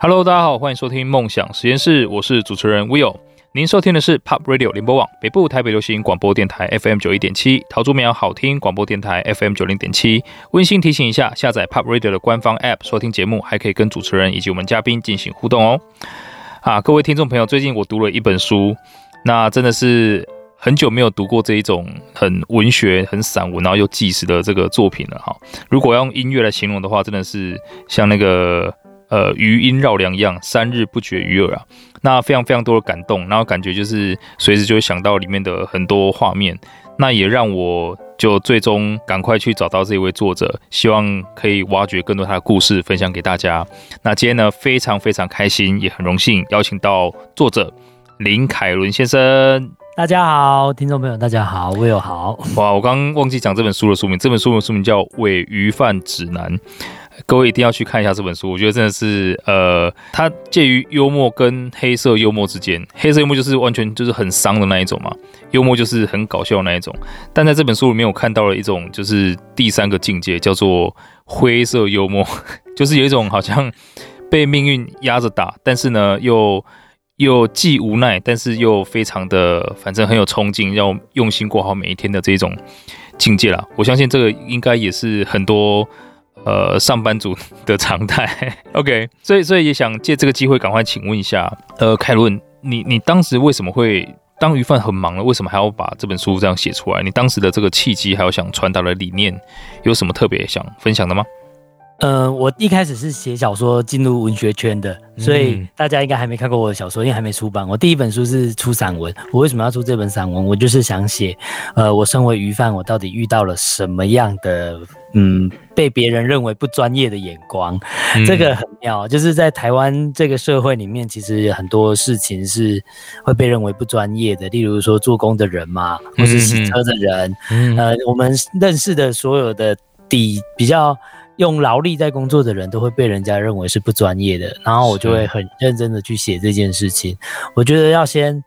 Hello，大家好，欢迎收听梦想实验室，我是主持人 Will。您收听的是 Pop Radio 联播网北部台北流行广播电台 FM 九一点七，桃竹苗好听广播电台 FM 九零点七。温馨提醒一下，下载 Pop Radio 的官方 App 收听节目，还可以跟主持人以及我们嘉宾进行互动哦。啊，各位听众朋友，最近我读了一本书，那真的是很久没有读过这一种很文学、很散文，然后又纪实的这个作品了哈。如果要用音乐来形容的话，真的是像那个。呃，余音绕梁一样，三日不绝于耳啊。那非常非常多的感动，然后感觉就是随时就会想到里面的很多画面。那也让我就最终赶快去找到这一位作者，希望可以挖掘更多他的故事，分享给大家。那今天呢，非常非常开心，也很荣幸邀请到作者林凯伦先生。大家好，听众朋友，大家好，我有好。哇，我刚刚忘记讲这本书的书名，这本书的书名叫《伪鱼贩指南》。各位一定要去看一下这本书，我觉得真的是，呃，它介于幽默跟黑色幽默之间。黑色幽默就是完全就是很伤的那一种嘛，幽默就是很搞笑的那一种。但在这本书里面，我看到了一种就是第三个境界，叫做灰色幽默，就是有一种好像被命运压着打，但是呢，又又既无奈，但是又非常的，反正很有冲劲，要用心过好每一天的这种境界啦。我相信这个应该也是很多。呃，上班族的常态，OK，所以所以也想借这个机会赶快请问一下，呃，凯伦，你你当时为什么会当鱼贩很忙了，为什么还要把这本书这样写出来？你当时的这个契机还有想传达的理念，有什么特别想分享的吗？呃，我一开始是写小说进入文学圈的，所以大家应该还没看过我的小说，因为还没出版。我第一本书是出散文，我为什么要出这本散文？我就是想写，呃，我身为鱼贩，我到底遇到了什么样的，嗯，被别人认为不专业的眼光？这个很妙，就是在台湾这个社会里面，其实很多事情是会被认为不专业的，例如说做工的人嘛，或是洗车的人，呃，我们认识的所有的底比较。用劳力在工作的人都会被人家认为是不专业的，然后我就会很认真的去写这件事情。我觉得要先，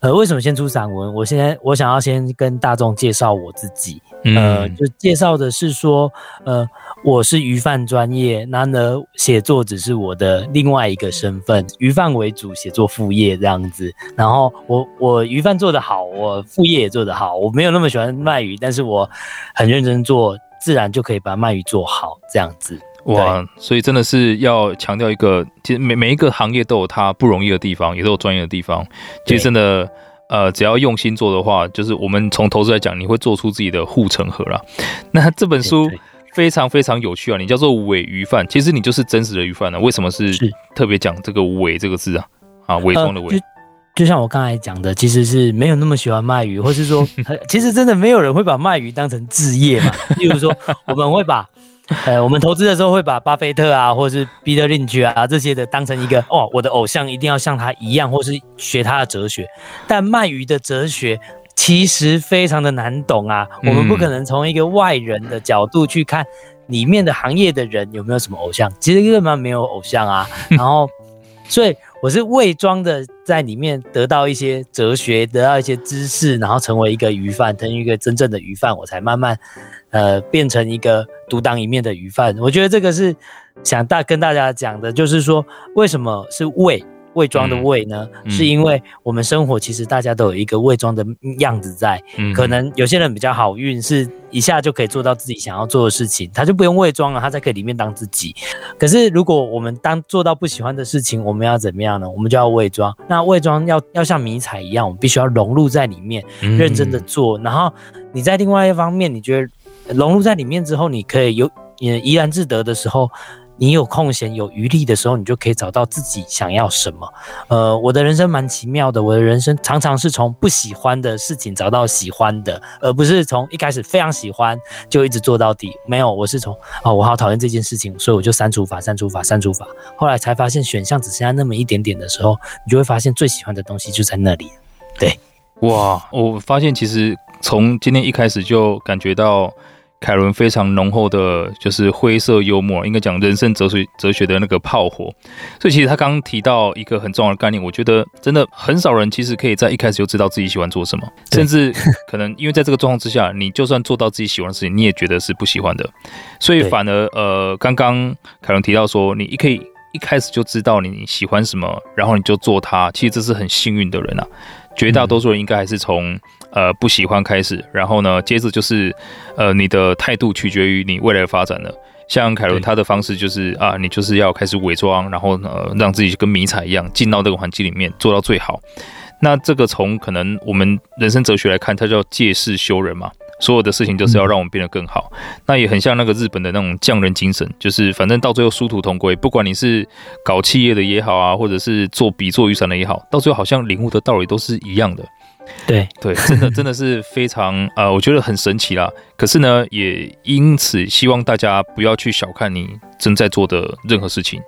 呃，为什么先出散文？我现在我想要先跟大众介绍我自己，呃，就介绍的是说，呃，我是鱼贩专业，那呢，写作只是我的另外一个身份，鱼贩为主，写作副业这样子。然后我我鱼贩做得好，我副业也做得好。我没有那么喜欢卖鱼，但是我很认真做。自然就可以把鳗鱼做好，这样子哇！所以真的是要强调一个，其实每每一个行业都有它不容易的地方，也都有专业的地方。其实真的，呃，只要用心做的话，就是我们从投资来讲，你会做出自己的护城河啦。那这本书非常非常有趣啊！你叫做伪鱼贩，其实你就是真实的鱼贩呢？为什么是特别讲这个“伪”这个字啊？啊，伪装的“伪”。就像我刚才讲的，其实是没有那么喜欢卖鱼，或是说，其实真的没有人会把卖鱼当成置业嘛。例如说，我们会把，呃，我们投资的时候会把巴菲特啊，或是彼得林奇啊这些的当成一个哦，我的偶像一定要像他一样，或是学他的哲学。但卖鱼的哲学其实非常的难懂啊，我们不可能从一个外人的角度去看里面的行业的人有没有什么偶像，其实根本没有偶像啊。然后，所以。我是伪装的，在里面得到一些哲学，得到一些知识，然后成为一个鱼贩，成为一个真正的鱼贩，我才慢慢，呃，变成一个独当一面的鱼贩。我觉得这个是想大跟大家讲的，就是说为什么是伪。伪装的伪呢，嗯、是因为我们生活其实大家都有一个伪装的样子在，嗯、可能有些人比较好运，是一下就可以做到自己想要做的事情，他就不用伪装了，他才可以里面当自己。可是如果我们当做到不喜欢的事情，我们要怎么样呢？我们就要伪装。那伪装要要像迷彩一样，我们必须要融入在里面，认真的做。嗯、然后你在另外一方面，你觉得融入在里面之后，你可以有也怡然自得的时候。你有空闲有余力的时候，你就可以找到自己想要什么。呃，我的人生蛮奇妙的，我的人生常常是从不喜欢的事情找到喜欢的，而不是从一开始非常喜欢就一直做到底。没有，我是从哦，我好讨厌这件事情，所以我就删除法、删除法、删除法。后来才发现选项只剩下那么一点点的时候，你就会发现最喜欢的东西就在那里。对，哇，我发现其实从今天一开始就感觉到。楷伦非常浓厚的，就是灰色幽默，应该讲人生哲学哲学的那个炮火。所以其实他刚刚提到一个很重要的概念，我觉得真的很少人其实可以在一开始就知道自己喜欢做什么，甚至可能因为在这个状况之下，你就算做到自己喜欢的事情，你也觉得是不喜欢的。所以反而呃，刚刚凯伦提到说，你一可以。一开始就知道你喜欢什么，然后你就做它，其实这是很幸运的人啊。绝大多数人应该还是从呃不喜欢开始，然后呢，接着就是呃你的态度取决于你未来的发展了。像凯伦他的方式就是啊，你就是要开始伪装，然后呃让自己跟迷彩一样进到这个环境里面做到最好。那这个从可能我们人生哲学来看，它叫借势修人嘛。所有的事情就是要让我们变得更好。那也很像那个日本的那种匠人精神，就是反正到最后殊途同归，不管你是搞企业的也好啊，或者是做笔做雨伞的也好，到最后好像领悟的道理都是一样的。对对，真的 真的是非常呃，我觉得很神奇啦。可是呢，也因此希望大家不要去小看你正在做的任何事情，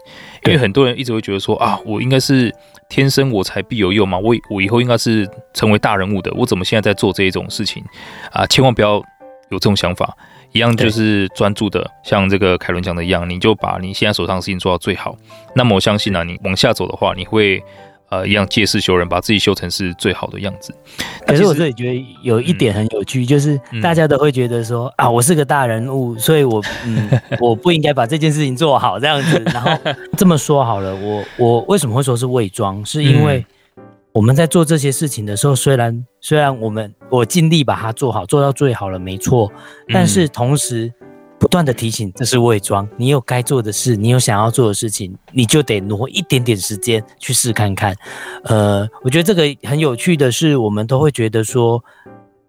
因为很多人一直会觉得说啊，我应该是天生我材必有用嘛，我我以后应该是成为大人物的，我怎么现在在做这一种事情啊？千万不要有这种想法，一样就是专注的，像这个凯伦讲的一样，你就把你现在手上的事情做到最好。那么我相信呢、啊，你往下走的话，你会。呃，一样借势修人，把自己修成是最好的样子。可是我这里觉得有一点很有趣，嗯、就是大家都会觉得说、嗯、啊，我是个大人物，所以我嗯，我不应该把这件事情做好这样子。然后这么说好了，我我为什么会说是伪装？是因为我们在做这些事情的时候，虽然虽然我们我尽力把它做好，做到最好了，没错，但是同时。不断的提醒，这是伪装。你有该做的事，你有想要做的事情，你就得挪一点点时间去试看看。呃，我觉得这个很有趣的是，我们都会觉得说，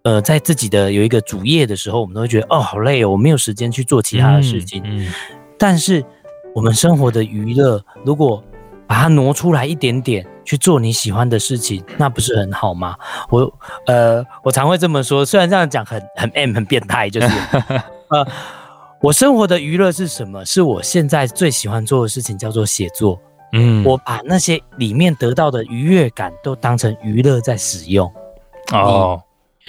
呃，在自己的有一个主业的时候，我们都会觉得哦，好累哦，我没有时间去做其他的事情。嗯。嗯，但是我们生活的娱乐，如果把它挪出来一点点去做你喜欢的事情，那不是很好吗？我呃，我常会这么说，虽然这样讲很很 M 很变态，就是 呃。我生活的娱乐是什么？是我现在最喜欢做的事情，叫做写作。嗯，我把那些里面得到的愉悦感都当成娱乐在使用。哦，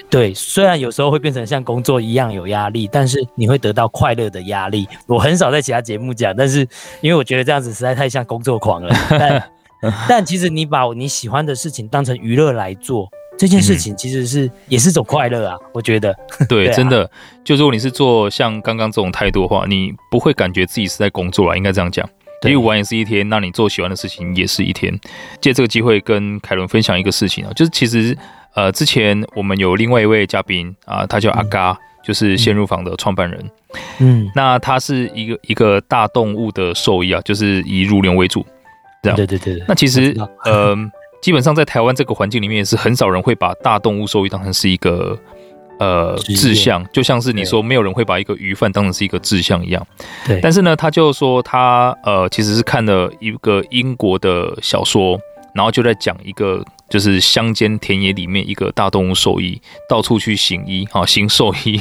对，虽然有时候会变成像工作一样有压力，但是你会得到快乐的压力。我很少在其他节目讲，但是因为我觉得这样子实在太像工作狂了。但 但其实你把你喜欢的事情当成娱乐来做。这件事情其实是、嗯、也是种快乐啊，我觉得。对，对啊、真的，就如果你是做像刚刚这种态度的话，你不会感觉自己是在工作啊，应该这样讲。因为玩也是一天，那你做喜欢的事情也是一天。借这个机会跟凯伦分享一个事情啊，就是其实呃，之前我们有另外一位嘉宾啊，他叫阿嘎，嗯、就是先入房的创办人。嗯，那他是一个一个大动物的兽医啊，就是以乳牛为主。这样，对对对对。那其实呃。基本上在台湾这个环境里面，也是很少人会把大动物兽医当成是一个呃志向，就像是你说没有人会把一个鱼贩当成是一个志向一样。对。但是呢，他就说他呃其实是看了一个英国的小说，然后就在讲一个就是乡间田野里面一个大动物兽医到处去行医啊，行兽医，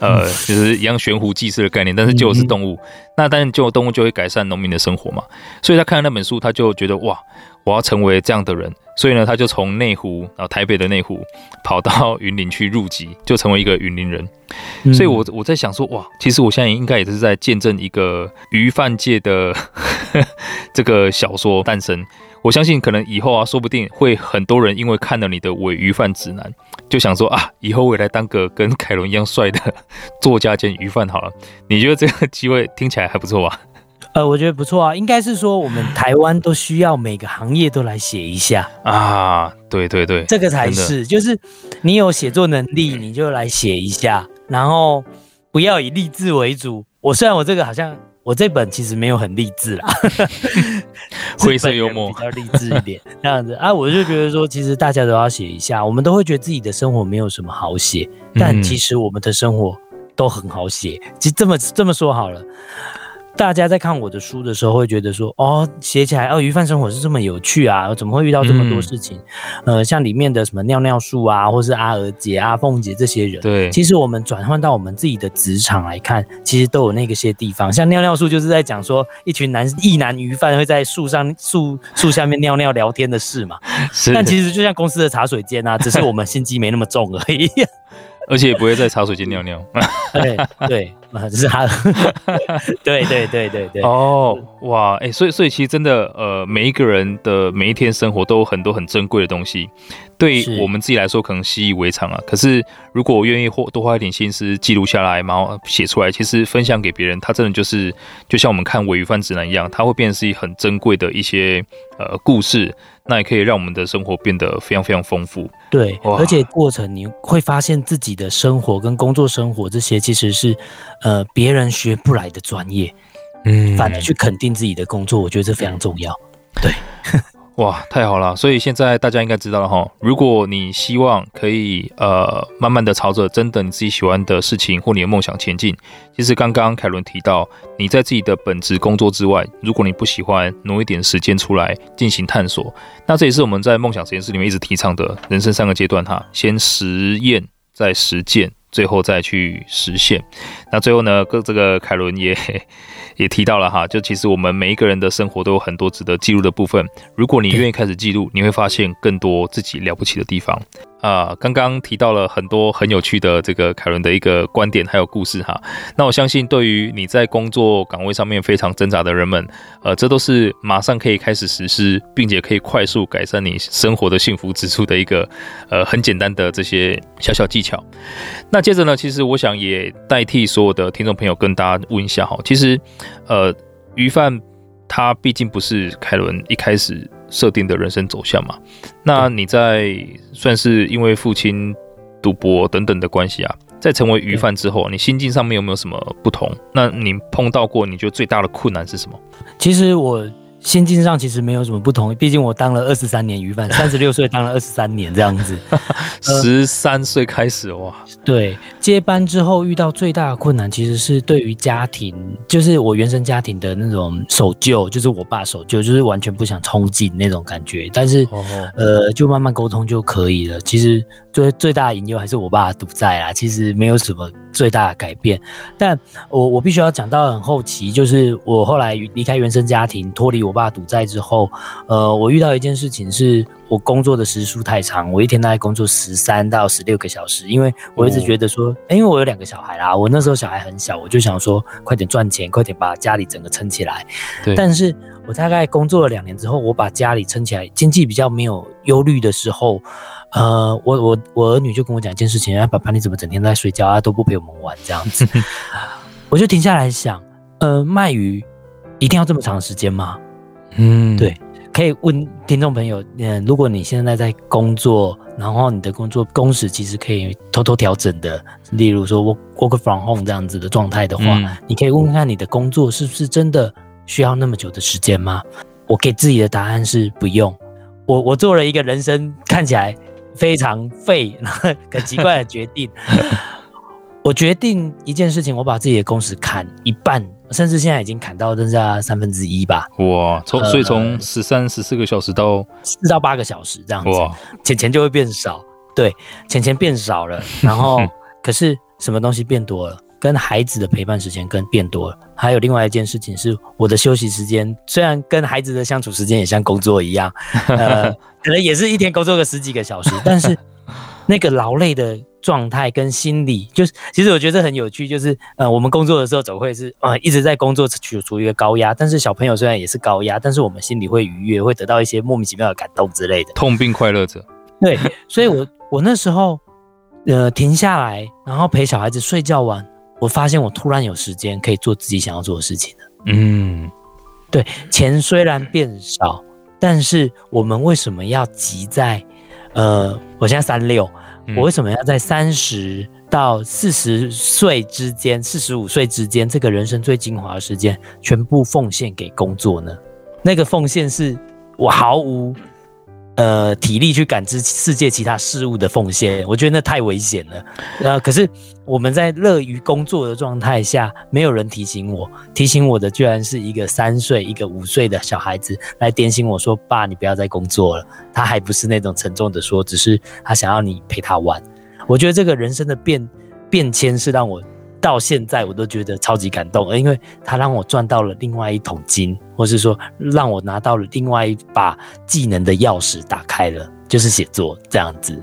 呃，就是一样悬壶济世的概念，但是就是动物。那当然，就动物就会改善农民的生活嘛。所以他看了那本书，他就觉得哇。我要成为这样的人，所以呢，他就从内湖，然后台北的内湖，跑到云林去入籍，就成为一个云林人。嗯、所以我，我我在想说，哇，其实我现在应该也是在见证一个鱼贩界的 这个小说诞生。我相信，可能以后啊，说不定会很多人因为看了你的《伪鱼贩指南》，就想说啊，以后我也来当个跟凯伦一样帅的作家兼鱼贩好了。你觉得这个机会听起来还不错吧？呃，我觉得不错啊，应该是说我们台湾都需要每个行业都来写一下啊，对对对，这个才是，就是你有写作能力，你就来写一下，然后不要以励志为主。我虽然我这个好像我这本其实没有很励志啦，灰色幽默，比较励志一点这样子啊，我就觉得说，其实大家都要写一下，我们都会觉得自己的生活没有什么好写，但其实我们的生活都很好写。其实这么这么说好了。大家在看我的书的时候，会觉得说：“哦，写起来哦，鱼贩生活是这么有趣啊！怎么会遇到这么多事情？嗯、呃，像里面的什么尿尿树啊，或是阿娥姐、阿凤姐这些人，对，其实我们转换到我们自己的职场来看，其实都有那个些地方。像尿尿树就是在讲说，一群男一男鱼贩会在树上树树下面尿尿聊天的事嘛。是但其实就像公司的茶水间啊，只是我们心机没那么重而已。”而且也不会在茶水间尿尿。对 对，啊，这是他的。对对对对对。哦，哇，哎、欸，所以所以其实真的，呃，每一个人的每一天生活都有很多很珍贵的东西，对我们自己来说可能习以为常啊。可是如果我愿意花多花一点心思记录下来，然后写出来，其实分享给别人，他真的就是就像我们看鮪鱼饭指南一样，它会变成是一很珍贵的一些呃故事。那也可以让我们的生活变得非常非常丰富。对，而且过程你会发现自己的生活跟工作生活这些其实是，呃，别人学不来的专业。嗯，反而去肯定自己的工作，我觉得这非常重要。对。哇，太好了！所以现在大家应该知道了哈。如果你希望可以呃慢慢的朝着真的你自己喜欢的事情或你的梦想前进，其实刚刚凯伦提到，你在自己的本职工作之外，如果你不喜欢挪一点时间出来进行探索，那这也是我们在梦想实验室里面一直提倡的人生三个阶段哈：先实验，再实践，最后再去实现。那最后呢，跟这个凯伦也。也提到了哈，就其实我们每一个人的生活都有很多值得记录的部分。如果你愿意开始记录，你会发现更多自己了不起的地方。啊，刚刚提到了很多很有趣的这个凯伦的一个观点，还有故事哈。那我相信，对于你在工作岗位上面非常挣扎的人们，呃，这都是马上可以开始实施，并且可以快速改善你生活的幸福指数的一个呃很简单的这些小小技巧。那接着呢，其实我想也代替所有的听众朋友跟大家问一下哈，其实呃，鱼贩他毕竟不是凯伦一开始。设定的人生走向嘛，那你在算是因为父亲赌博等等的关系啊，在成为鱼贩之后，你心境上面有没有什么不同？那你碰到过你觉得最大的困难是什么？其实我。心境上其实没有什么不同，毕竟我当了二十三年鱼贩，三十六岁当了二十三年这样子，十三岁开始哇。对，接班之后遇到最大的困难其实是对于家庭，就是我原生家庭的那种守旧，就是我爸守旧，就是完全不想冲进那种感觉。但是呃，就慢慢沟通就可以了。其实最最大的隐忧还是我爸赌债啦，其实没有什么最大的改变。但我我必须要讲到很后期，就是我后来离开原生家庭，脱离。我爸赌债之后，呃，我遇到一件事情，是我工作的时数太长，我一天大概工作十三到十六个小时，因为我一直觉得说，欸、因为我有两个小孩啦，我那时候小孩很小，我就想说，快点赚钱，快点把家里整个撑起来。对。但是我大概工作了两年之后，我把家里撑起来，经济比较没有忧虑的时候，呃，我我我儿女就跟我讲一件事情，啊，爸爸你怎么整天在睡觉啊，都不陪我们玩这样子，我就停下来想，呃，卖鱼一定要这么长时间吗？嗯，对，可以问听众朋友，嗯，如果你现在在工作，然后你的工作工时其实可以偷偷调整的，例如说 work work from home 这样子的状态的话，嗯，你可以问问看你的工作是不是真的需要那么久的时间吗？我给自己的答案是不用。我我做了一个人生看起来非常废、很奇怪的决定，我决定一件事情，我把自己的工时砍一半。甚至现在已经砍到剩下三分之一吧。哇，从所以从十三十四个小时到四到八个小时这样子，哇，钱钱就会变少。对，钱钱变少了，然后 可是什么东西变多了？跟孩子的陪伴时间更变多了。还有另外一件事情是，我的休息时间虽然跟孩子的相处时间也像工作一样，呃，可能也是一天工作个十几个小时，但是那个劳累的。状态跟心理，就是其实我觉得很有趣，就是呃，我们工作的时候总会是呃一直在工作处处于一个高压，但是小朋友虽然也是高压，但是我们心里会愉悦，会得到一些莫名其妙的感动之类的。痛并快乐着。对，所以我我那时候呃停下来，然后陪小孩子睡觉完，我发现我突然有时间可以做自己想要做的事情了。嗯，对，钱虽然变少，但是我们为什么要急在呃，我现在三六。我为什么要在三十到四十岁之间，四十五岁之间，这个人生最精华的时间，全部奉献给工作呢？那个奉献是我毫无呃体力去感知世界其他事物的奉献，我觉得那太危险了。呃，可是我们在乐于工作的状态下，没有人提醒我，提醒我的居然是一个三岁、一个五岁的小孩子来点醒我说：“爸，你不要再工作了。”他还不是那种沉重的说，只是他想要你陪他玩。我觉得这个人生的变变迁是让我到现在我都觉得超级感动，因为他让我赚到了另外一桶金，或是说让我拿到了另外一把技能的钥匙，打开了，就是写作这样子。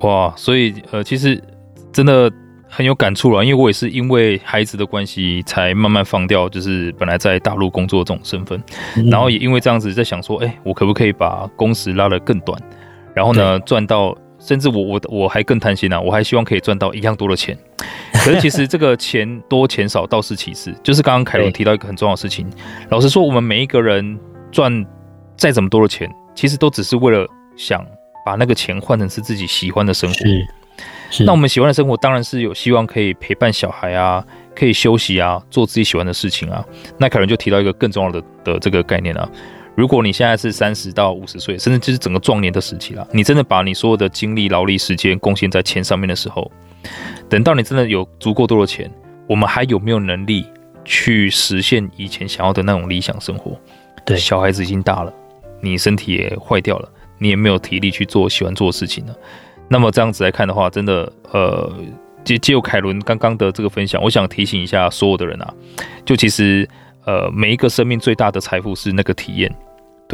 哇，所以呃，其实真的很有感触了，因为我也是因为孩子的关系，才慢慢放掉，就是本来在大陆工作这种身份，嗯、然后也因为这样子在想说，哎、欸，我可不可以把工时拉得更短，然后呢赚到，甚至我我我还更贪心啊，我还希望可以赚到一样多的钱。可是其实这个钱多钱少倒是其次，就是刚刚凯伦提到一个很重要的事情，老实说，我们每一个人赚再怎么多的钱，其实都只是为了想把那个钱换成是自己喜欢的生活。那我们喜欢的生活当然是有希望可以陪伴小孩啊，可以休息啊，做自己喜欢的事情啊。那凯伦就提到一个更重要的的这个概念啊，如果你现在是三十到五十岁，甚至就是整个壮年的时期了，你真的把你所有的精力、劳力、时间贡献在钱上面的时候，等到你真的有足够多的钱，我们还有没有能力去实现以前想要的那种理想生活？对，小孩子已经大了，你身体也坏掉了，你也没有体力去做喜欢做的事情了。那么这样子来看的话，真的，呃，借借由凯伦刚刚的这个分享，我想提醒一下所有的人啊，就其实，呃，每一个生命最大的财富是那个体验，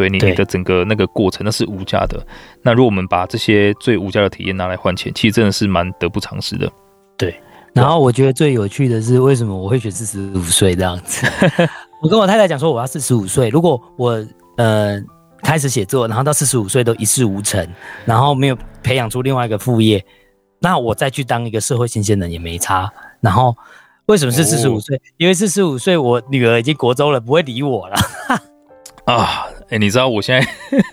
对你你的整个那个过程，那是无价的。那如果我们把这些最无价的体验拿来换钱，其实真的是蛮得不偿失的。对。然后我觉得最有趣的是，为什么我会选四十五岁这样子？我跟我太太讲说，我要四十五岁，如果我，呃。开始写作，然后到四十五岁都一事无成，然后没有培养出另外一个副业，那我再去当一个社会新鲜人也没差。然后为什么是四十五岁？哦、因为四十五岁我女儿已经国中了，不会理我了。啊，哎，你知道我现在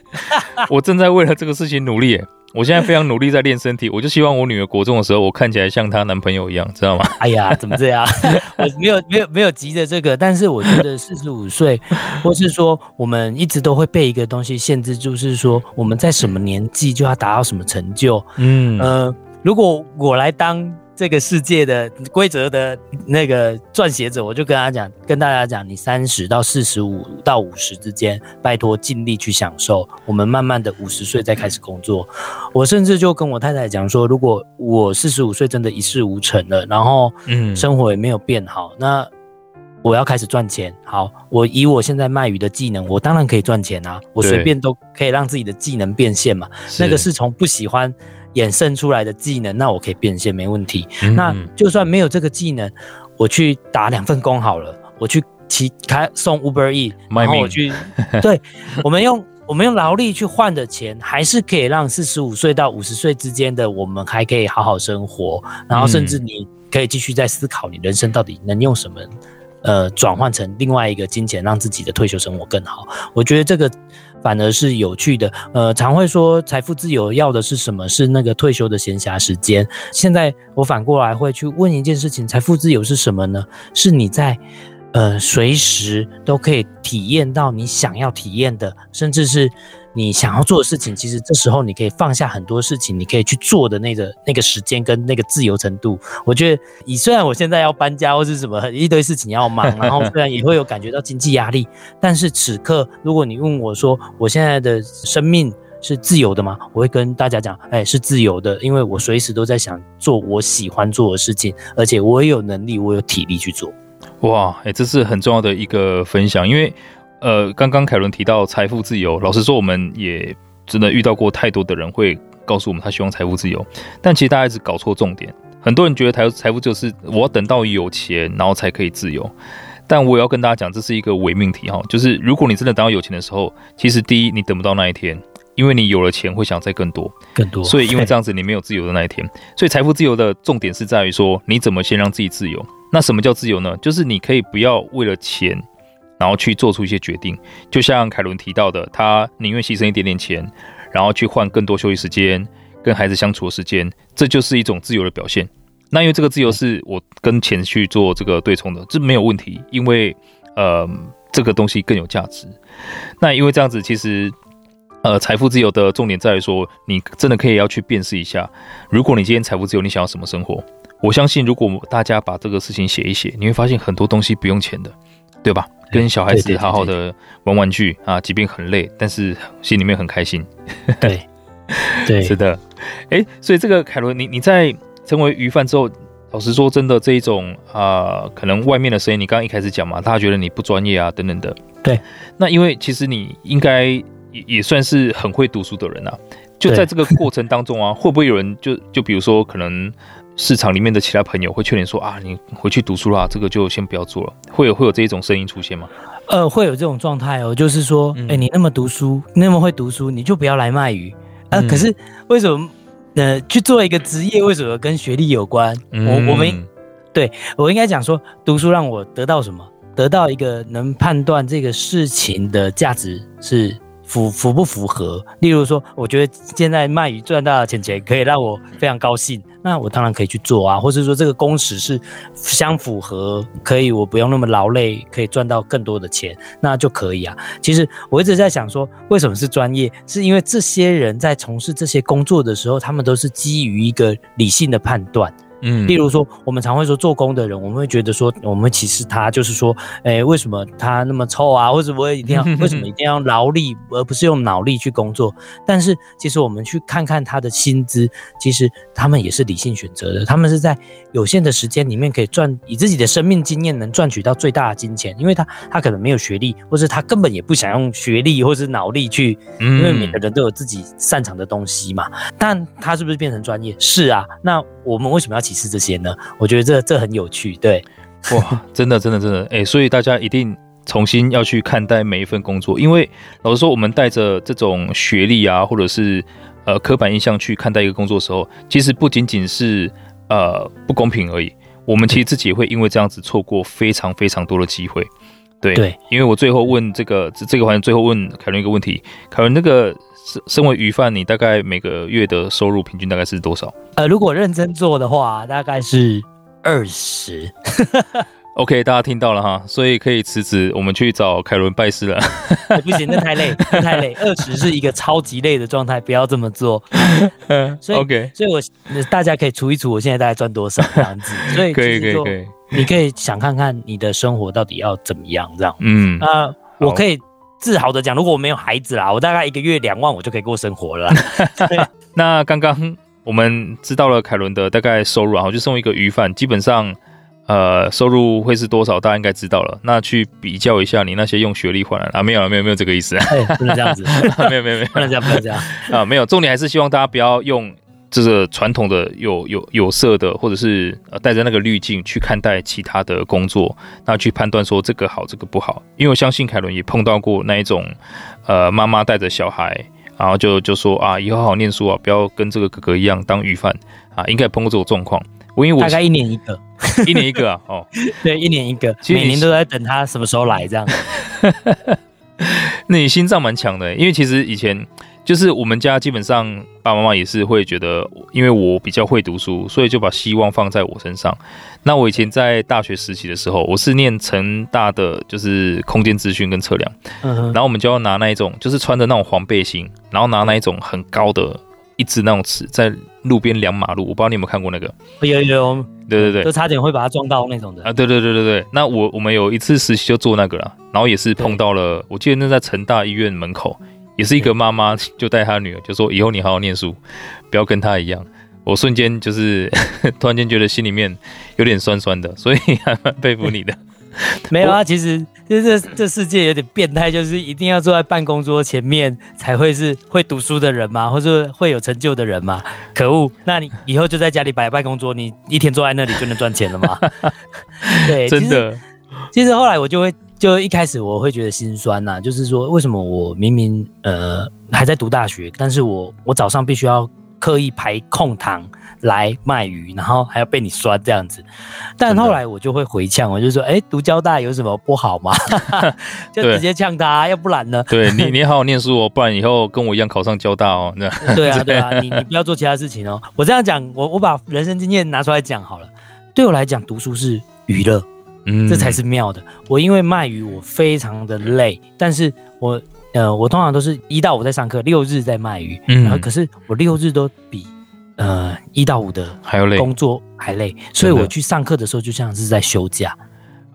我正在为了这个事情努力。我现在非常努力在练身体，我就希望我女儿国中的时候，我看起来像她男朋友一样，知道吗？哎呀，怎么这样？我没有没有没有急着这个，但是我觉得四十五岁，或是说我们一直都会被一个东西限制，就是说我们在什么年纪就要达到什么成就。嗯呃，如果我来当。这个世界的规则的那个撰写者，我就跟他讲，跟大家讲，你三十到四十五到五十之间，拜托尽力去享受。我们慢慢的五十岁再开始工作。我甚至就跟我太太讲说，如果我四十五岁真的一事无成了，然后嗯，生活也没有变好，那我要开始赚钱。好，我以我现在卖鱼的技能，我当然可以赚钱啊，我随便都可以让自己的技能变现嘛。那个是从不喜欢。衍生出来的技能，那我可以变现，没问题。嗯、那就算没有这个技能，我去打两份工好了，我去骑开送 Uber E，然后我去，对，我们用我们用劳力去换的钱，还是可以让四十五岁到五十岁之间的我们还可以好好生活，然后甚至你可以继续在思考你人生到底能用什么，呃，转换成另外一个金钱，让自己的退休生活更好。我觉得这个。反而是有趣的，呃，常会说财富自由要的是什么？是那个退休的闲暇时间。现在我反过来会去问一件事情：财富自由是什么呢？是你在，呃，随时都可以体验到你想要体验的，甚至是。你想要做的事情，其实这时候你可以放下很多事情，你可以去做的那个那个时间跟那个自由程度。我觉得，以虽然我现在要搬家或是什么一堆事情要忙，然后虽然也会有感觉到经济压力，但是此刻如果你问我说，我现在的生命是自由的吗？我会跟大家讲，哎，是自由的，因为我随时都在想做我喜欢做的事情，而且我也有能力，我有体力去做。哇，哎，这是很重要的一个分享，因为。呃，刚刚凯伦提到财富自由，老实说，我们也真的遇到过太多的人会告诉我们他希望财富自由，但其实大家一直搞错重点。很多人觉得财财富就是我要等到有钱，然后才可以自由。但我也要跟大家讲，这是一个伪命题哈，就是如果你真的等到有钱的时候，其实第一你等不到那一天，因为你有了钱会想再更多，更多，所以因为这样子你没有自由的那一天。所以财富自由的重点是在于说，你怎么先让自己自由？那什么叫自由呢？就是你可以不要为了钱。然后去做出一些决定，就像凯伦提到的，他宁愿牺牲一点点钱，然后去换更多休息时间、跟孩子相处的时间，这就是一种自由的表现。那因为这个自由是我跟钱去做这个对冲的，这没有问题，因为呃这个东西更有价值。那因为这样子，其实呃财富自由的重点在于说，你真的可以要去辨识一下，如果你今天财富自由，你想要什么生活？我相信，如果大家把这个事情写一写，你会发现很多东西不用钱的，对吧？跟小孩子好好的玩玩具啊，即便很累，但是心里面很开心。对，对，是的。哎，所以这个凯伦，你你在成为鱼贩之后，老实说，真的这一种啊、呃，可能外面的声音，你刚刚一开始讲嘛，大家觉得你不专业啊，等等的。对。那因为其实你应该也也算是很会读书的人啊，就在这个过程当中啊，会不会有人就就比如说可能市场里面的其他朋友会劝你说啊，你回去读书啦，这个就先不要做了。会有会有这一种声音出现吗？呃，会有这种状态哦，就是说，哎、嗯欸，你那么读书，那么会读书，你就不要来卖鱼啊。呃嗯、可是为什么？呃，去做一个职业，为什么跟学历有关？嗯、我我们对我应该讲说，读书让我得到什么？得到一个能判断这个事情的价值是。符符不符合？例如说，我觉得现在卖鱼赚到的钱钱可以让我非常高兴，那我当然可以去做啊。或是说，这个工时是相符合，可以我不用那么劳累，可以赚到更多的钱，那就可以啊。其实我一直在想说，为什么是专业？是因为这些人在从事这些工作的时候，他们都是基于一个理性的判断。嗯，例如说，我们常会说做工的人，我们会觉得说，我们歧视他，就是说，哎、欸，为什么他那么臭啊？为什么一定要 为什么一定要劳力，而不是用脑力去工作？但是，其实我们去看看他的薪资，其实他们也是理性选择的，他们是在有限的时间里面可以赚，以自己的生命经验能赚取到最大的金钱，因为他他可能没有学历，或者他根本也不想用学历或是脑力去，因为每个人都有自己擅长的东西嘛。但他是不是变成专业？是啊，那我们为什么要？歧视这些呢，我觉得这这很有趣，对，哇，真的真的真的，哎、欸，所以大家一定重新要去看待每一份工作，因为老实说，我们带着这种学历啊，或者是呃刻板印象去看待一个工作的时候，其实不仅仅是呃不公平而已，我们其实自己也会因为这样子错过非常非常多的机会，对对，因为我最后问这个这个环节最后问凯伦一个问题，凯伦那个。身身为鱼贩，你大概每个月的收入平均大概是多少？呃，如果认真做的话，大概是二十。OK，大家听到了哈，所以可以辞职，我们去找凯伦拜师了。不行，那太累，那太累。二十是一个超级累的状态，不要这么做。所以，OK，所以我大家可以除一除，我现在大概赚多少这样子。所以，可以，可以，可以。你可以想看看你的生活到底要怎么样，这样。嗯，啊，我可以。自豪的讲，如果我没有孩子啦，我大概一个月两万，我就可以过生活了啦。那刚刚我们知道了凯伦的大概收入，然后就送一个鱼贩，基本上呃收入会是多少，大家应该知道了。那去比较一下你那些用学历换来啊，没有了，没有没有这个意思啊，不能这样子，没有没有没有，不能这样不能这样啊，没有，重点还是希望大家不要用。这个传统的有有有色的，或者是呃带着那个滤镜去看待其他的工作，那去判断说这个好，这个不好。因为我相信凯伦也碰到过那一种，呃，妈妈带着小孩，然后就就说啊，以后好好念书啊，不要跟这个哥哥一样当鱼贩啊，应该碰过这种状况。我因为我大概一年一个，一年一个啊，哦，对，一年一个，每年都在等他什么时候来这样。那你心脏蛮强的，因为其实以前。就是我们家基本上爸爸妈妈也是会觉得，因为我比较会读书，所以就把希望放在我身上。那我以前在大学时期的时候，我是念成大的，就是空间资讯跟测量，然后我们就要拿那一种，就是穿着那种黄背心，然后拿那一种很高的一支那种尺，在路边量马路。我不知道你有没有看过那个？有有，对对对，就差点会把它撞到那种的啊！对对对对对，那我我们有一次实习就做那个了，然后也是碰到了，我记得那在成大医院门口。也是一个妈妈，就带她女儿，就说以后你好好念书，不要跟她一样。我瞬间就是 突然间觉得心里面有点酸酸的，所以还蛮佩服你的。没有啊，其实就是这这世界有点变态，就是一定要坐在办公桌前面才会是会读书的人嘛，或者会有成就的人嘛。可恶，那你以后就在家里摆办公桌，你一天坐在那里就能赚钱了吗？对，真的。其，其实后来我就会。就一开始我会觉得心酸呐、啊，就是说为什么我明明呃还在读大学，但是我我早上必须要刻意排空堂来卖鱼，然后还要被你酸这样子。但后来我就会回呛，我就说，哎、欸，读交大有什么不好吗？就直接呛他，要不然呢？对你，你好好念书哦，不然以后跟我一样考上交大哦。对啊，对啊，你你不要做其他事情哦。我这样讲，我我把人生经验拿出来讲好了。对我来讲，读书是娱乐。这才是妙的。我因为卖鱼，我非常的累，但是我呃，我通常都是一到五在上课，六日在卖鱼。嗯，然后可是我六日都比呃一到五的还要累，工作还累，所以我去上课的时候就像是在休假。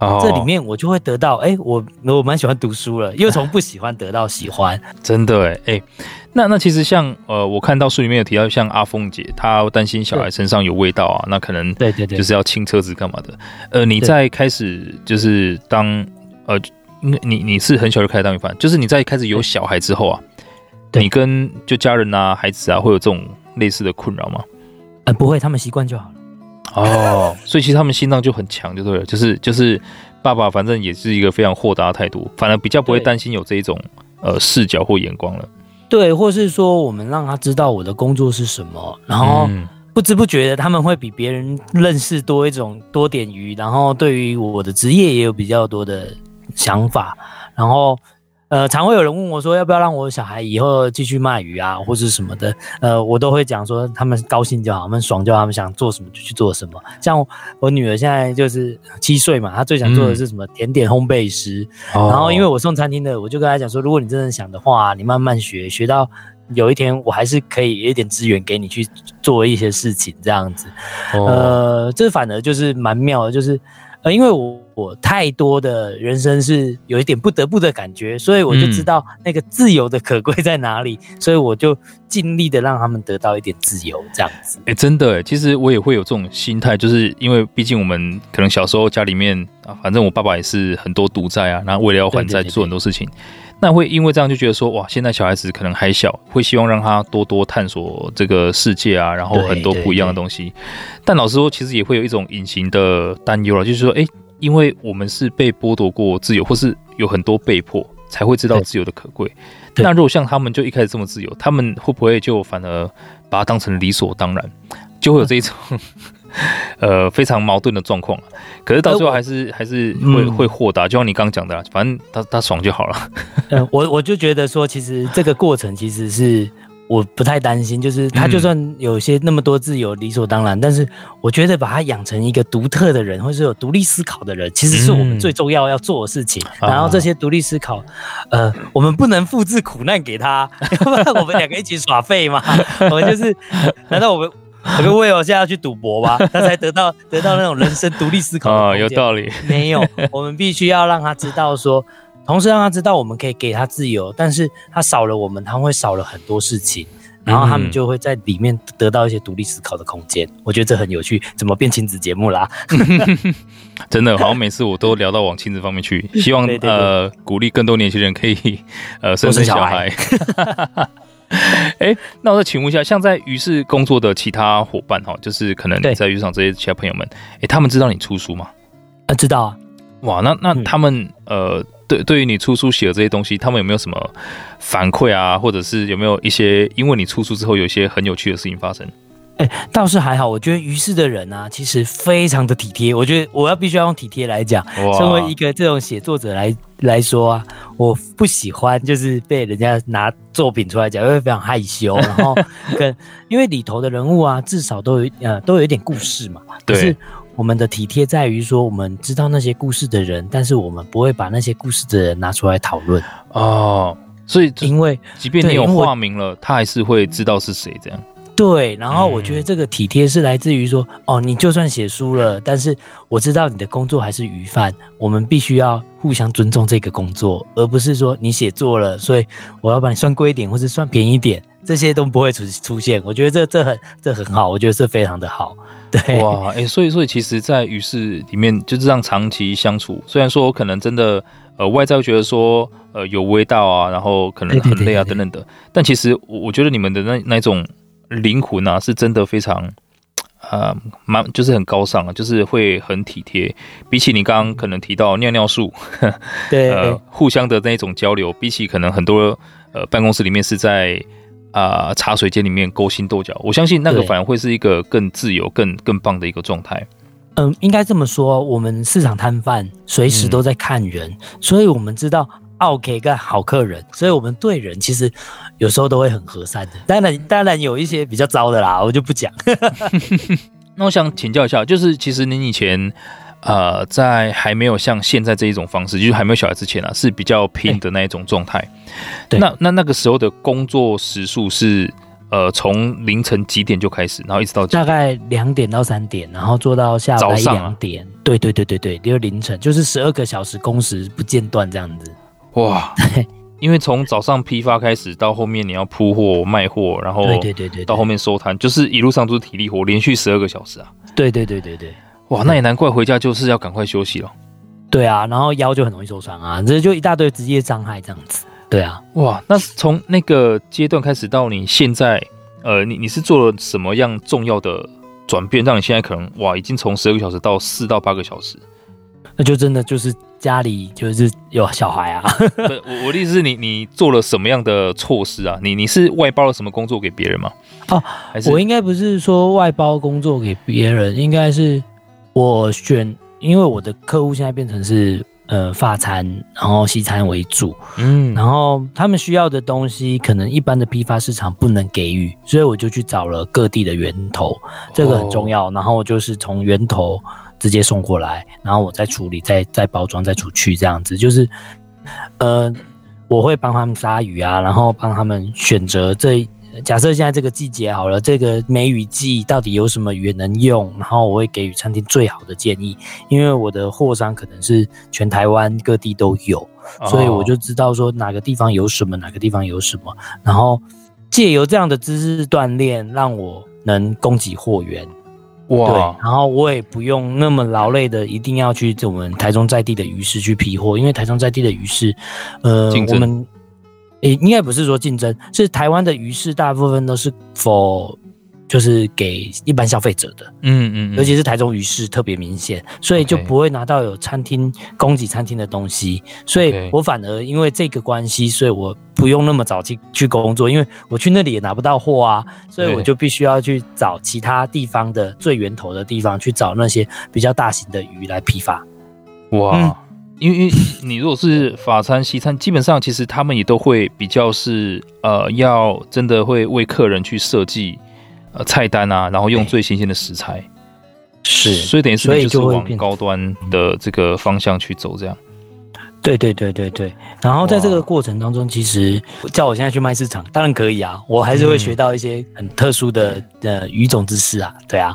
哦，这里面我就会得到，哎，我我蛮喜欢读书了，又从不喜欢得到喜欢。真的哎哎。那那其实像呃，我看到书里面有提到，像阿凤姐，她担心小孩身上有味道啊，那可能对对对，就是要清车子干嘛的。呃，你在开始就是当呃，你你是很小就开始当米饭，就是你在开始有小孩之后啊，你跟就家人啊、孩子啊，会有这种类似的困扰吗？呃，不会，他们习惯就好了。哦，所以其实他们心脏就很强，就对了，就是就是爸爸，反正也是一个非常豁达的态度，反而比较不会担心有这一种呃视角或眼光了。对，或是说我们让他知道我的工作是什么，然后不知不觉的他们会比别人认识多一种多点鱼，然后对于我的职业也有比较多的想法，然后。呃，常会有人问我说，要不要让我小孩以后继续卖鱼啊，或是什么的？呃，我都会讲说，他们高兴就好，他们爽就好，他们想做什么就去做什么。像我女儿现在就是七岁嘛，她最想做的是什么？甜点烘焙师。嗯、然后因为我送餐厅的，我就跟她讲说，如果你真的想的话，你慢慢学，学到有一天我还是可以有一点资源给你去做一些事情，这样子。哦、呃，这反而就是蛮妙的，就是。呃，因为我我太多的人生是有一点不得不的感觉，所以我就知道那个自由的可贵在哪里，嗯、所以我就尽力的让他们得到一点自由，这样子。哎、欸，真的，其实我也会有这种心态，就是因为毕竟我们可能小时候家里面啊，反正我爸爸也是很多赌债啊，然后为了要还债做很多事情，那会因为这样就觉得说，哇，现在小孩子可能还小，会希望让他多多探索这个世界啊，然后很多不一样的东西。但老实说，其实也会有一种隐形的担忧了，就是说，哎、欸，因为我们是被剥夺过自由，或是有很多被迫，才会知道自由的可贵。那如果像他们就一开始这么自由，他们会不会就反而把它当成理所当然，就会有这一种、嗯、呃非常矛盾的状况？可是到最后还是还是会、嗯、会豁达，就像你刚刚讲的，反正他他爽就好了。嗯，我我就觉得说，其实这个过程其实是。我不太担心，就是他就算有些那么多自由理所当然，嗯、但是我觉得把他养成一个独特的人，或是有独立思考的人，其实是我们最重要要做的事情。嗯、然后这些独立思考，呃，我们不能复制苦难给他，要不然我们两个一起耍废嘛。我们就是，难道我们我跟 Will 现在要去赌博吗？他才得到得到那种人生独立思考的？哦，有道理。没有，我们必须要让他知道说。同时让他知道我们可以给他自由，但是他少了我们，他会少了很多事情，然后他们就会在里面得到一些独立思考的空间。嗯、我觉得这很有趣，怎么变亲子节目啦？真的，好像每次我都聊到往亲子方面去，希望呃鼓励更多年轻人可以呃生生小孩。哎、欸，那我再请问一下，像在于是工作的其他伙伴哈，就是可能在鱼市场这些其他朋友们，哎、欸，他们知道你出书吗？啊，知道啊。哇，那那他们、嗯、呃。对，对于你出书写的这些东西，他们有没有什么反馈啊？或者是有没有一些因为你出书之后有一些很有趣的事情发生？哎，倒是还好。我觉得于是的人啊，其实非常的体贴。我觉得我要必须要用体贴来讲。身为一个这种写作者来来说啊，我不喜欢就是被人家拿作品出来讲，因为非常害羞。然后 跟因为里头的人物啊，至少都有呃都有一点故事嘛。对。是我们的体贴在于说，我们知道那些故事的人，但是我们不会把那些故事的人拿出来讨论哦。所以，因为即便你有化名了，他还是会知道是谁这样。对，然后我觉得这个体贴是来自于说，哦，你就算写书了，但是我知道你的工作还是鱼贩，我们必须要互相尊重这个工作，而不是说你写作了，所以我要把你算贵一点，或者算便宜一点，这些都不会出出现。我觉得这这很这很好，我觉得这非常的好。对哇，哎、欸，所以所以其实，在鱼市里面就这样长期相处，虽然说可能真的呃外在会觉得说呃有味道啊，然后可能很累啊等等的，但其实我我觉得你们的那那种灵魂啊，是真的非常呃蛮就是很高尚啊，就是会很体贴。比起你刚刚可能提到尿尿术，对，呃，互相的那种交流，比起可能很多呃办公室里面是在。啊、呃，茶水间里面勾心斗角，我相信那个反而会是一个更自由、更更棒的一个状态。嗯，应该这么说，我们市场摊贩随时都在看人，嗯、所以我们知道 OK 跟好客人，所以我们对人其实有时候都会很和善的。当然，当然有一些比较糟的啦，我就不讲。那我想请教一下，就是其实您以前。呃，在还没有像现在这一种方式，就是还没有小孩之前啊，是比较拼的那一种状态。那那那个时候的工作时数是呃，从凌晨几点就开始，然后一直到大概两点到三点，然后做到下午一两点。啊、对对对对对，就是凌晨，就是十二个小时工时不间断这样子。哇，因为从早上批发开始到后面你要铺货卖货，然后对对对对，到后面收摊，就是一路上都是体力活，连续十二个小时啊。对对对对对。哇，那也难怪回家就是要赶快休息了。对啊，然后腰就很容易受伤啊，这就一大堆职业伤害这样子。对啊，哇，那从那个阶段开始到你现在，呃，你你是做了什么样重要的转变，让你现在可能哇，已经从十二个小时到四到八个小时？那就真的就是家里就是有小孩啊。我我的意思是你你做了什么样的措施啊？你你是外包了什么工作给别人吗？哦，还是我应该不是说外包工作给别人，应该是我选，因为我的客户现在变成是。呃，法餐，然后西餐为主，嗯，然后他们需要的东西，可能一般的批发市场不能给予，所以我就去找了各地的源头，这个很重要。然后就是从源头直接送过来，然后我再处理、再再包装、再出去，这样子就是，呃，我会帮他们杀鱼啊，然后帮他们选择这。假设现在这个季节好了，这个梅雨季到底有什么鱼能用？然后我会给予餐厅最好的建议，因为我的货商可能是全台湾各地都有，所以我就知道说哪个地方有什么，哪个地方有什么，然后借由这样的知识锻炼，让我能供给货源。哇！对，然后我也不用那么劳累的，一定要去我们台中在地的鱼市去批货，因为台中在地的鱼市，呃，我们。诶，应该不是说竞争，是台湾的鱼市大部分都是 for 就是给一般消费者的，嗯嗯，尤其是台中鱼市特别明显，所以就不会拿到有餐厅供给餐厅的东西，所以我反而因为这个关系，所以我不用那么早去去工作，因为我去那里也拿不到货啊，所以我就必须要去找其他地方的最源头的地方去找那些比较大型的鱼来批发，哇。嗯因为，因 你如果是法餐、西餐，基本上其实他们也都会比较是呃，要真的会为客人去设计呃菜单啊，然后用最新鲜的食材，是，所以等于说就是往高端的这个方向去走，这样。对对对对对。然后在这个过程当中，其实叫我现在去卖市场，当然可以啊，我还是会学到一些很特殊的呃语种知识啊，对啊。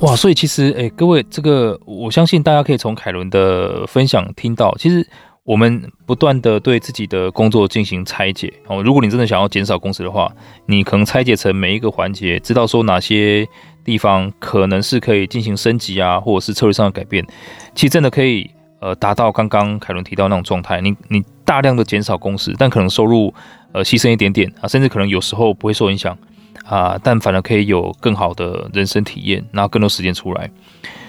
哇，所以其实，哎、各位，这个我相信大家可以从凯伦的分享听到，其实我们不断的对自己的工作进行拆解哦。如果你真的想要减少工时的话，你可能拆解成每一个环节，知道说哪些地方可能是可以进行升级啊，或者是策略上的改变，其实真的可以呃达到刚刚凯伦提到那种状态。你你大量的减少工时，但可能收入呃牺牲一点点啊，甚至可能有时候不会受影响。啊，但反而可以有更好的人生体验，然后更多时间出来。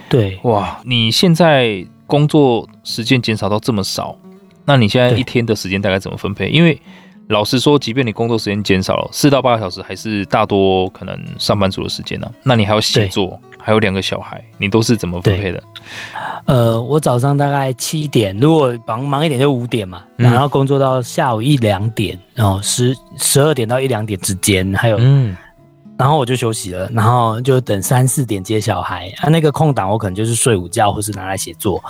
对，哇，你现在工作时间减少到这么少，那你现在一天的时间大概怎么分配？因为老实说，即便你工作时间减少了四到八个小时，还是大多可能上班族的时间呢、啊。那你还要写作，还有两个小孩，你都是怎么分配的？呃，我早上大概七点，如果忙忙一点就五点嘛，然后工作到下午一两点，然后十十二点到一两点之间，还有嗯。然后我就休息了，然后就等三四点接小孩啊。那个空档我可能就是睡午觉，或是拿来写作，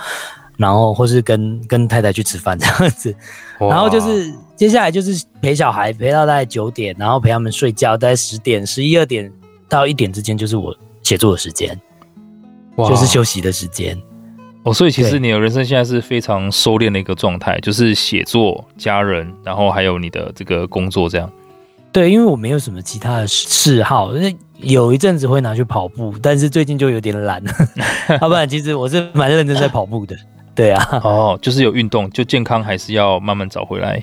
然后或是跟跟太太去吃饭这样子。然后就是接下来就是陪小孩，陪到大概九点，然后陪他们睡觉，大概十点、十一二点到一点之间就是我写作的时间，就是休息的时间。哦，所以其实你的人生现在是非常收敛的一个状态，就是写作、家人，然后还有你的这个工作这样。对，因为我没有什么其他的嗜好，有一阵子会拿去跑步，但是最近就有点懒。要不然，其实我是蛮认真在跑步的。对啊，哦，就是有运动，就健康还是要慢慢找回来。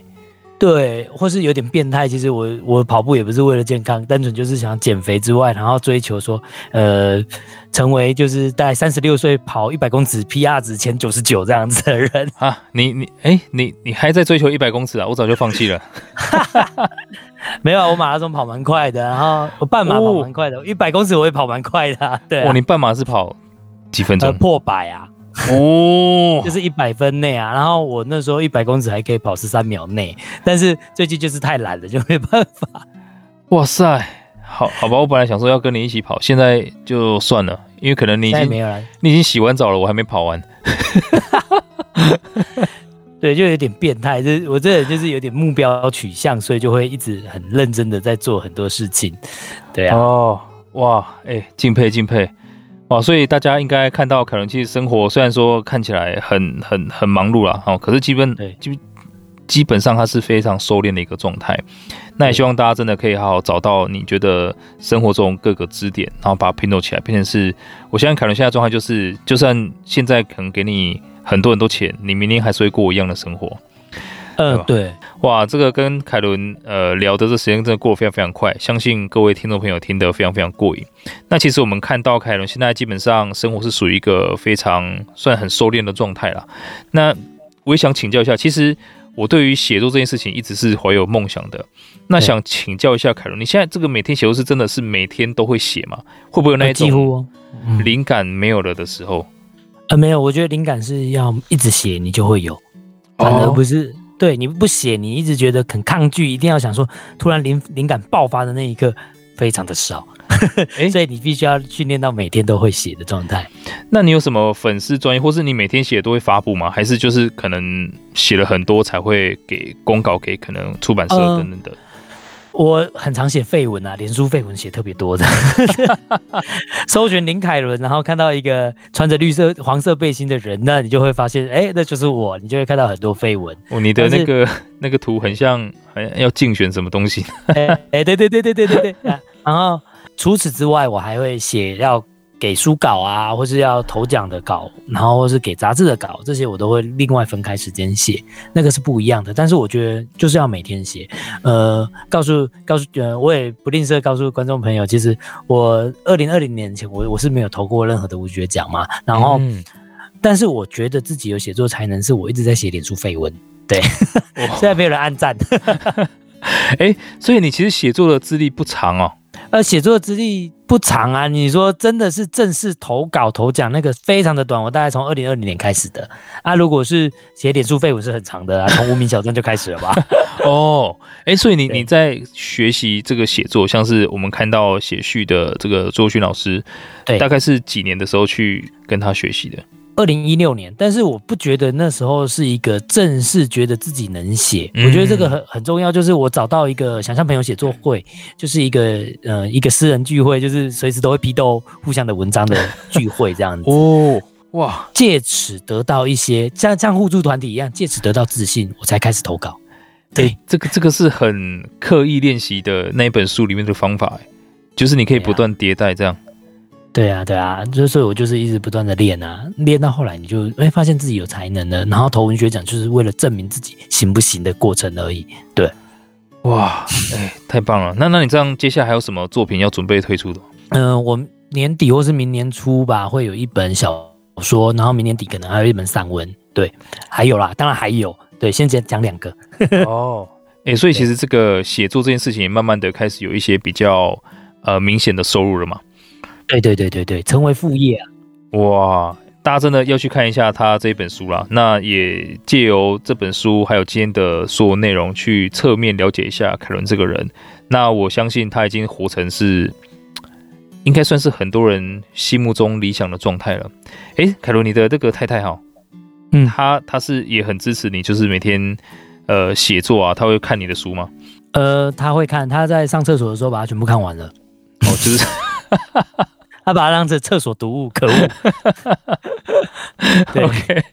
对，或是有点变态。其实我我跑步也不是为了健康，单纯就是想减肥之外，然后追求说，呃，成为就是大概三十六岁跑一百公尺 PR 值前九十九这样子的人啊。你你哎，你你还在追求一百公尺啊？我早就放弃了。没有，我马拉松跑蛮快的，然后我半马跑蛮快的，一百公尺我也跑蛮快的。对，哦，你半马是跑几分钟？破百啊。哦，就是一百分内啊，然后我那时候一百公尺还可以跑十三秒内，但是最近就是太懒了，就没办法。哇塞，好好吧，我本来想说要跟你一起跑，现在就算了，因为可能你已经没有了，你已经洗完澡了，我还没跑完。对，就有点变态，就是我这人就是有点目标取向，所以就会一直很认真的在做很多事情。对啊，哦，哇，哎、欸，敬佩敬佩。哦，所以大家应该看到，凯伦其实生活虽然说看起来很很很忙碌啦，哦，可是基本基基本上他是非常收敛的一个状态。那也希望大家真的可以好好找到你觉得生活中各个支点，然后把它拼凑起来，变成是。我相信凯伦现在状态就是，就算现在可能给你很多很多钱，你明天还是会过一样的生活。嗯、呃，对，哇，这个跟凯伦呃聊的这时间真的过得非常非常快，相信各位听众朋友听得非常非常过瘾。那其实我们看到凯伦现在基本上生活是属于一个非常算很收敛的状态了。那我也想请教一下，其实我对于写作这件事情一直是怀有梦想的。那想请教一下凯伦，你现在这个每天写作是真的是每天都会写吗？会不会有那一种灵感没有了的时候？呃，没有，我觉得灵感是要一直写，你就会有，反而不是。哦对，你不写，你一直觉得很抗拒，一定要想说，突然灵灵感爆发的那一刻非常的少，欸、所以你必须要训练到每天都会写的状态。那你有什么粉丝专业，或是你每天写都会发布吗？还是就是可能写了很多才会给公稿给可能出版社等等的？呃我很常写废文啊，脸书废文写特别多的，搜寻林凯伦，然后看到一个穿着绿色、黄色背心的人，那你就会发现，哎，那就是我，你就会看到很多废文。哦，你的那个那个图很像，好像要竞选什么东西。哎，哎，对对对对对对对。然后除此之外，我还会写要。给书稿啊，或是要投奖的稿，然后或是给杂志的稿，这些我都会另外分开时间写，那个是不一样的。但是我觉得就是要每天写，呃，告诉告诉呃，我也不吝啬告诉观众朋友，其实我二零二零年前我我是没有投过任何的文学奖嘛，然后，嗯、但是我觉得自己有写作才能，是我一直在写脸书废文，对，现在 没有人按赞，哎、欸，所以你其实写作的资历不长哦。呃，写作资历不长啊，你说真的是正式投稿投奖那个非常的短，我大概从二零二零年开始的啊。如果是写点书废文是很长的啊，从无名小镇就开始了吧？哦，哎，所以你你在学习这个写作，像是我们看到写序的这个周勋老师，对，大概是几年的时候去跟他学习的？二零一六年，但是我不觉得那时候是一个正式觉得自己能写。嗯、我觉得这个很很重要，就是我找到一个想象朋友写作会，就是一个呃一个私人聚会，就是随时都会批斗互相的文章的聚会这样子。哦，哇！借此得到一些像像互助团体一样，借此得到自信，我才开始投稿。对，欸、这个这个是很刻意练习的那一本书里面的方法，就是你可以不断迭代这样。对啊，对啊，就是所以我就是一直不断的练啊，练到后来你就哎发现自己有才能了，然后投文学奖就是为了证明自己行不行的过程而已。对，哇，哎，太棒了！那那你这样接下来还有什么作品要准备推出的？嗯、呃，我年底或是明年初吧，会有一本小说，然后明年底可能还有一本散文。对，还有啦，当然还有。对，先讲讲两个。哦，哎，所以其实这个写作这件事情，也慢慢的开始有一些比较呃明显的收入了嘛。对对对对对，成为副业啊！哇，大家真的要去看一下他这本书啦。那也借由这本书，还有今天的所有内容，去侧面了解一下凯伦这个人。那我相信他已经活成是，应该算是很多人心目中理想的状态了。哎，凯伦，你的这个太太哈，嗯，他他是也很支持你，就是每天呃写作啊，他会看你的书吗？呃，他会看，他在上厕所的时候把它全部看完了。哦，就是。他把它当成厕所读物，可恶。对 OK，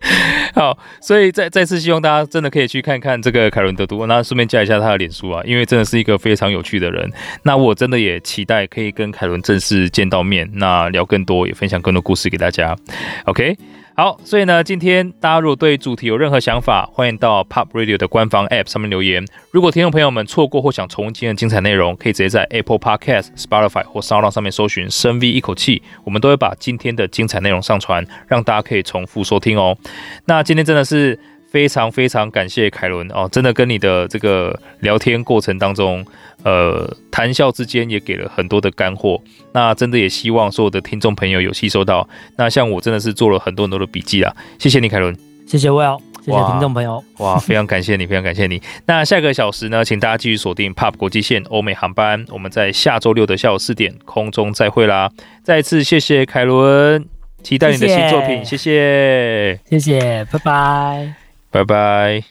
好，所以再再次希望大家真的可以去看看这个凯伦的读物，那顺便加一下他的脸书啊，因为真的是一个非常有趣的人。那我真的也期待可以跟凯伦正式见到面，那聊更多，也分享更多故事给大家。OK。好，所以呢，今天大家如果对主题有任何想法，欢迎到 Pop Radio 的官方 App 上面留言。如果听众朋友们错过或想重温今天的精彩内容，可以直接在 Apple Podcast、Spotify 或 SoundOn 上面搜寻“深 V 一口气”，我们都会把今天的精彩内容上传，让大家可以重复收听哦。那今天真的是。非常非常感谢凯伦哦，真的跟你的这个聊天过程当中，呃，谈笑之间也给了很多的干货。那真的也希望所有的听众朋友有吸收到。那像我真的是做了很多很多的笔记啊，谢谢你，凯伦，谢谢 Will，谢谢听众朋友，哇，非常感谢你，非常感谢你。那下个小时呢，请大家继续锁定 PUB 国际线欧美航班，我们在下周六的下午四点空中再会啦。再次谢谢凯伦，期待你的新作品，谢谢，谢谢，拜拜。拜拜。